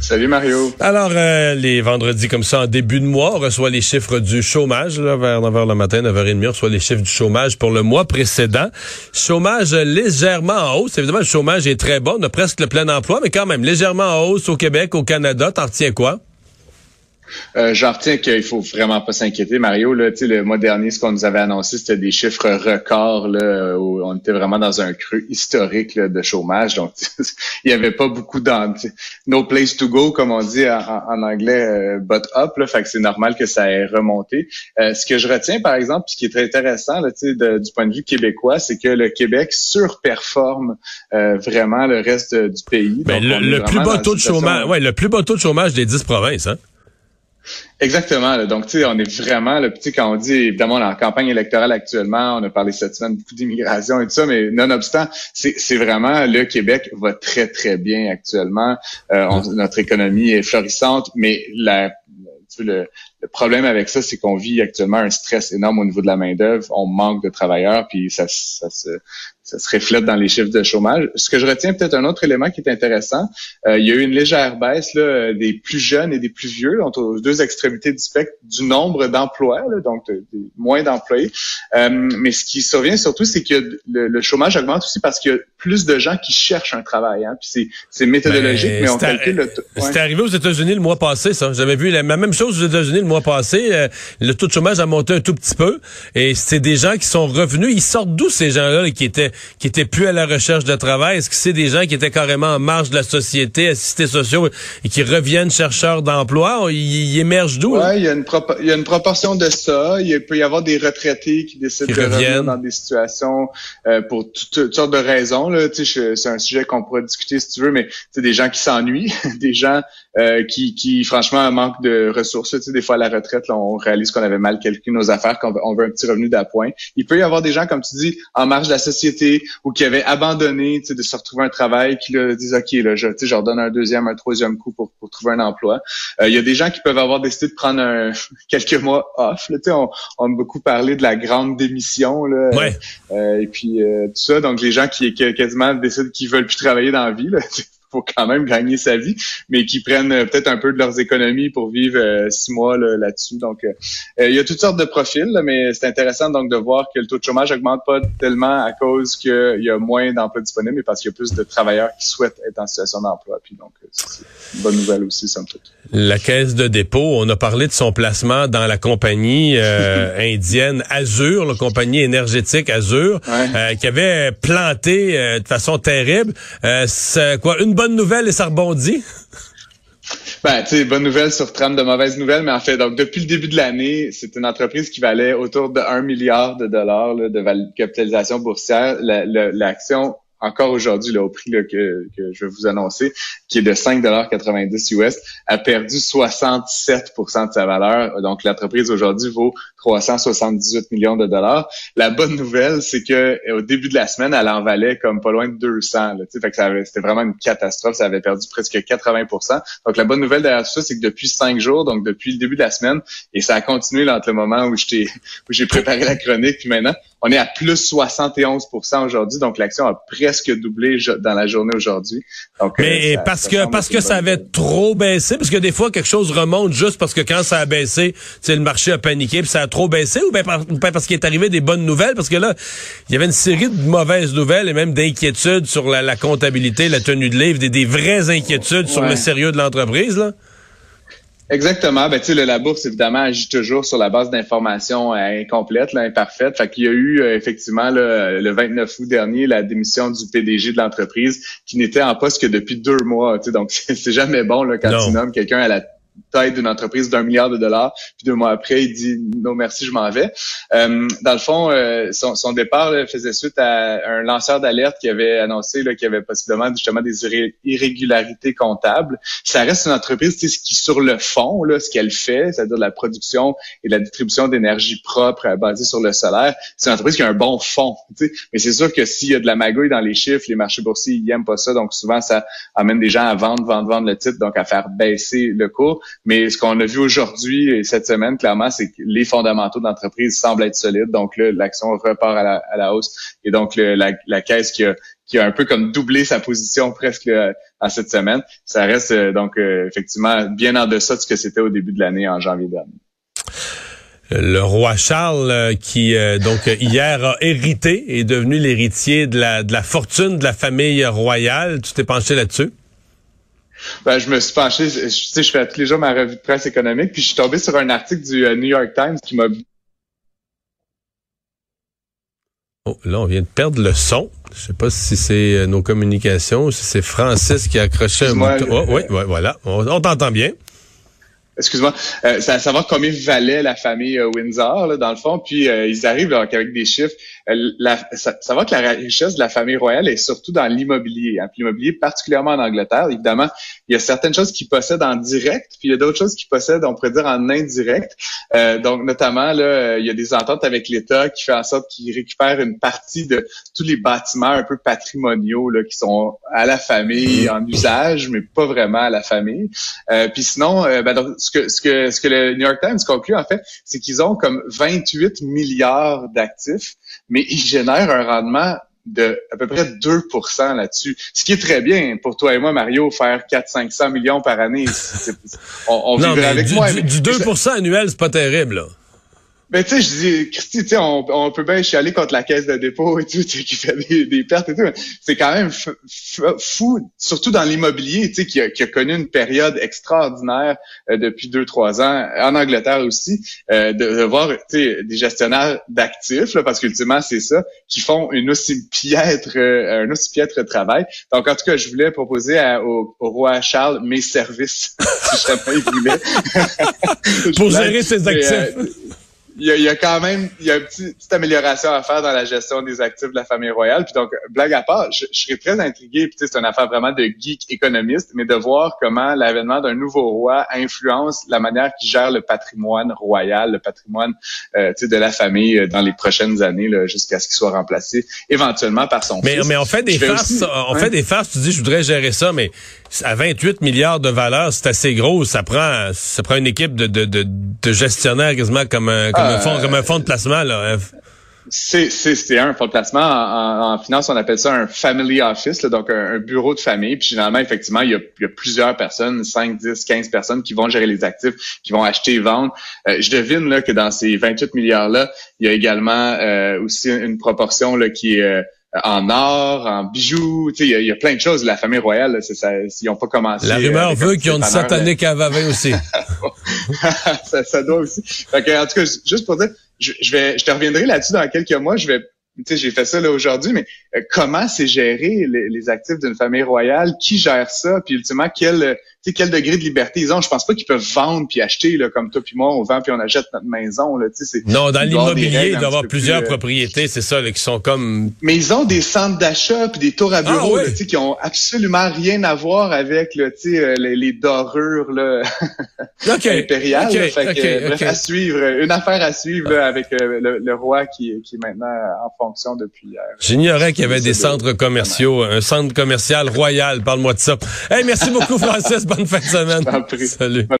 Salut Mario. Alors, euh, les vendredis comme ça, en début de mois, on reçoit les chiffres du chômage, là, vers 9h le matin, 9h30, on reçoit les chiffres du chômage pour le mois précédent. Chômage légèrement en hausse. Évidemment, le chômage est très bas, on a presque le plein emploi, mais quand même, légèrement en hausse au Québec, au Canada. T'en retiens quoi? Euh, J'en retiens qu'il faut vraiment pas s'inquiéter, Mario. Là, le mois dernier, ce qu'on nous avait annoncé, c'était des chiffres records. Là, où on était vraiment dans un creux historique de chômage. Donc, il y avait pas beaucoup d'an... No place to go, comme on dit en, anglais, euh, but up. Là, fait que c'est normal que ça ait remonté. Euh, ce que je retiens, par exemple, ce qui est très intéressant là, du point de vue québécois, c'est que le Québec surperforme euh, vraiment le reste du pays. Ben, le, plus bas taux de chômage, ouais, le plus bas taux de chômage des dix provinces, hein? Exactement. Donc, tu sais, on est vraiment, le petit quand on dit, évidemment, on est en campagne électorale actuellement, on a parlé cette semaine beaucoup d'immigration et tout ça, mais nonobstant, c'est vraiment, le Québec va très, très bien actuellement. Euh, notre économie est florissante, mais la, le, le problème avec ça, c'est qu'on vit actuellement un stress énorme au niveau de la main-d'œuvre. On manque de travailleurs, puis ça, ça, se, ça se reflète dans les chiffres de chômage. Ce que je retiens peut-être un autre élément qui est intéressant, euh, il y a eu une légère baisse là, des plus jeunes et des plus vieux, entre aux deux extrémités du spectre, du nombre d'emplois, donc des moins d'employés. Euh, mais ce qui survient surtout, c'est que le, chômage augmente aussi parce qu'il y a plus de gens qui cherchent un travail. Hein, puis c'est méthodologique, mais, on calcule le C'est arrivé aux États-Unis le mois passé, ça. J'avais vu la même chose aux États-Unis le mois passé. Euh, le taux de chômage a monté un tout petit peu, et c'est des gens qui sont revenus. Ils sortent d'où ces gens-là qui étaient qui étaient plus à la recherche de travail? Est-ce que c'est des gens qui étaient carrément en marge de la société, assistés sociaux, et qui reviennent chercheurs d'emploi? Ils, émergent d'où? Oui, il y, a une il y a une proportion de ça. Il peut y avoir des retraités qui décident de revenir dans des situations euh, pour toutes, sortes de raisons. C'est un sujet qu'on pourrait discuter si tu veux, mais c'est des gens qui s'ennuient, des gens euh, qui, qui, franchement, manquent de ressources. Tu sais, des fois, à la retraite, on réalise qu'on avait mal calculé nos affaires, qu'on veut un petit revenu d'appoint. Il peut y avoir des gens, comme tu dis, en marge de la société ou qui avaient abandonné de se retrouver un travail, qui là, disent, OK, là, je, je leur donne un deuxième, un troisième coup pour, pour trouver un emploi. Euh, il y a des gens qui peuvent avoir décidé de prendre un, quelques mois off. Là, on, on a beaucoup parlé de la grande démission. Là, euh, et puis tout ça. Donc, les gens qui, qui quasiment décident qu'ils veulent plus travailler dans la vie. Là, faut quand même gagner sa vie, mais qui prennent euh, peut-être un peu de leurs économies pour vivre euh, six mois là-dessus. donc, euh, il y a toutes sortes de profils, mais c'est intéressant donc de voir que le taux de chômage augmente pas tellement à cause qu'il y a moins d'emplois disponibles, mais parce qu'il y a plus de travailleurs qui souhaitent être en situation d'emploi. Puis donc, c'est une bonne nouvelle aussi, somme toute. La caisse de dépôt, on a parlé de son placement dans la compagnie indienne Azure, la compagnie énergétique Azure, qui avait planté de façon terrible. c'est quoi une bonne nouvelle et ça rebondit? Ben, tu bonne nouvelle sur trame de mauvaises nouvelles, mais en fait, donc depuis le début de l'année, c'est une entreprise qui valait autour de 1 milliard de dollars de capitalisation boursière. L'action encore aujourd'hui, au prix que, que, je vais vous annoncer, qui est de 5,90 US, a perdu 67% de sa valeur. Donc, l'entreprise aujourd'hui vaut 378 millions de dollars. La bonne nouvelle, c'est que au début de la semaine, elle en valait comme pas loin de 200. Là, fait que c'était vraiment une catastrophe. Ça avait perdu presque 80 Donc, la bonne nouvelle derrière tout ça, c'est que depuis cinq jours, donc depuis le début de la semaine, et ça a continué là, entre le moment où j'ai préparé la chronique, puis maintenant, on est à plus 71 aujourd'hui. Donc, l'action a presque doublé dans la journée aujourd'hui. Mais euh, parce que parce que ça avait trop baissé, parce que des fois, quelque chose remonte juste parce que quand ça a baissé, le marché a paniqué, puis ça a trop baissé, ou bien parce qu'il est arrivé des bonnes nouvelles, parce que là, il y avait une série de mauvaises nouvelles et même d'inquiétudes sur la, comptabilité, la tenue de livre, des, vraies inquiétudes sur le sérieux de l'entreprise, là. Exactement. Ben, tu sais, la bourse, évidemment, agit toujours sur la base d'informations euh, incomplètes, là, imparfaites. Fait qu'il y a eu, euh, effectivement, le 29 août dernier, la démission du PDG de l'entreprise qui n'était en poste que depuis deux mois. Tu sais, donc, c'est jamais bon là, quand tu nommes quelqu'un à la taille d'une entreprise d'un milliard de dollars. Puis deux mois après, il dit non merci, je m'en vais. Euh, dans le fond, euh, son, son, départ faisait suite à un lanceur d'alerte qui avait annoncé qu'il y avait possiblement justement des irrégularités comptables. Ça reste une entreprise qui, sur le fond, là, ce qu'elle fait, c'est-à-dire la production et la distribution d'énergie propre euh, basée sur le solaire, c'est une entreprise qui a un bon fond. Mais c'est sûr que s'il y a de la magouille dans les chiffres, les marchés boursiers, ils n'aiment pas ça. Donc souvent, ça amène des gens à vendre, vendre, vendre le titre, donc à faire baisser le cours. Mais ce qu'on a vu aujourd'hui et cette semaine, clairement, c'est que les fondamentaux de l'entreprise semblent être solides. Donc là, l'action repart à la, hausse. Et donc, la, caisse qui a, qui a un peu comme doublé sa position presque à cette semaine, ça reste euh, donc euh, effectivement bien en deçà de ce que c'était au début de l'année en janvier dernier. Le roi Charles, euh, qui donc hier a hérité, est devenu l'héritier de la, de la fortune de la famille royale. Tu t'es penché là-dessus? Ben, je me suis penché, je, sais, je fais tous les jours ma revue de presse économique, puis je suis tombé sur un article du euh, New York Times qui m'a... Oh, là, on vient de perdre le son. Je sais pas si c'est euh, nos communications ou si c'est Francis qui a accroché un bouton. Oh, oui, voilà. On, t'entend bien. Excuse-moi. Euh, à savoir combien valait la famille Windsor, là, dans le fond? Puis ils arrivent avec des chiffres la, ça, va que la richesse de la famille royale est surtout dans l'immobilier. Hein. l'immobilier, particulièrement en Angleterre, évidemment, il y a certaines choses qu'ils possèdent en direct, puis il y a d'autres choses qu'ils possèdent, on pourrait dire, en indirect. Euh, donc, notamment, là, il y a des ententes avec l'État qui fait en sorte qu'ils récupèrent une partie de tous les bâtiments un peu patrimoniaux là, qui sont à la famille en usage, mais pas vraiment à la famille. Euh, puis sinon, euh, ben, donc, ce que ce que ce que le New York Times conclut en fait, c'est qu'ils ont comme 28 milliards d'actifs, mais ils génèrent un rendement de à peu près 2% là-dessus. Ce qui est très bien pour toi et moi, Mario, faire 400-500 millions par année. on, on vivrait avec moi. Du, du 2% annuel, c'est pas terrible, là. Ben, tu sais, je dis, Christy, tu sais, on, on, peut bien chialer contre la caisse de dépôt et tout, qui fait des, pertes et tout. C'est quand même fou, surtout dans l'immobilier, tu sais, qui a, qui a, connu une période extraordinaire euh, depuis deux, trois ans, en Angleterre aussi, euh, de, voir, tu sais, des gestionnaires d'actifs, parce qu'ultimement, c'est ça, qui font une aussi piètre, euh, un aussi piètre travail. Donc, en tout cas, je voulais proposer au, roi Charles mes services, si jamais il voulait. Pour gérer ses actifs il y, a, quand même il y a une petite, amélioration à faire dans la gestion des actifs de la famille royale. Puis donc, blague à part, je, serais très intrigué, puis c'est une affaire vraiment de geek économiste, mais de voir comment l'avènement d'un nouveau roi influence la manière qu'il gère le patrimoine royal, le patrimoine euh, de la famille euh, dans les prochaines années, jusqu'à ce qu'il soit remplacé éventuellement par son mais, fils. Mais on fait des farces, on fait des farces, tu dis je voudrais gérer ça, mais à 28 milliards de valeur, c'est assez gros. Ça prend, ça prend une équipe de, de, de, de gestionnaires quasiment comme un, comme, un fonds, comme un fonds de placement. Là. Hein. C'est, c'est, un fonds de placement. En, en, finance, on appelle ça un family office, donc un, bureau de famille. Puis généralement, effectivement, il y, a, il y, a, plusieurs personnes, 5, 10, 15 personnes qui vont gérer les actifs, qui vont acheter et vendre. Euh, je devine là, que dans ces 28 milliards-là, il y a également euh, aussi une proportion là, qui est euh, en or, en bijoux, tu sais, il y, a plein de choses. La famille royale, c'est ça, ils n'ont pas commencé. La rumeur veut qu'ils ont une satanique à Vavin aussi. ça, ça, doit aussi. Fait que, en tout cas, juste pour dire, je, je vais, je te reviendrai là-dessus dans quelques mois. Je vais tu sais, j'ai fait ça là aujourd'hui, mais euh, comment c'est géré les, actifs d'une famille royale? Qui gère ça? Puis ultimement, quel, quel degré de liberté ils ont? Je pense pas qu'ils peuvent vendre puis acheter là, comme toi puis moi, on vend puis on achète notre maison. Là, non, dans l'immobilier, il doit y avoir plusieurs euh, propriétés, c'est ça, là, qui sont comme... Mais ils ont des centres d'achat puis des tours à bureau ah, qui ont absolument rien à voir avec là, euh, les, les dorures là, impériales. fait que, à suivre, une affaire à suivre avec le, le, roi qui, qui est maintenant en fond depuis hier. J'ignorais qu'il y avait des centres commerciaux, un centre commercial royal. Parle-moi de ça. Hey, merci beaucoup, Francis. Bonne fin de semaine. Salut.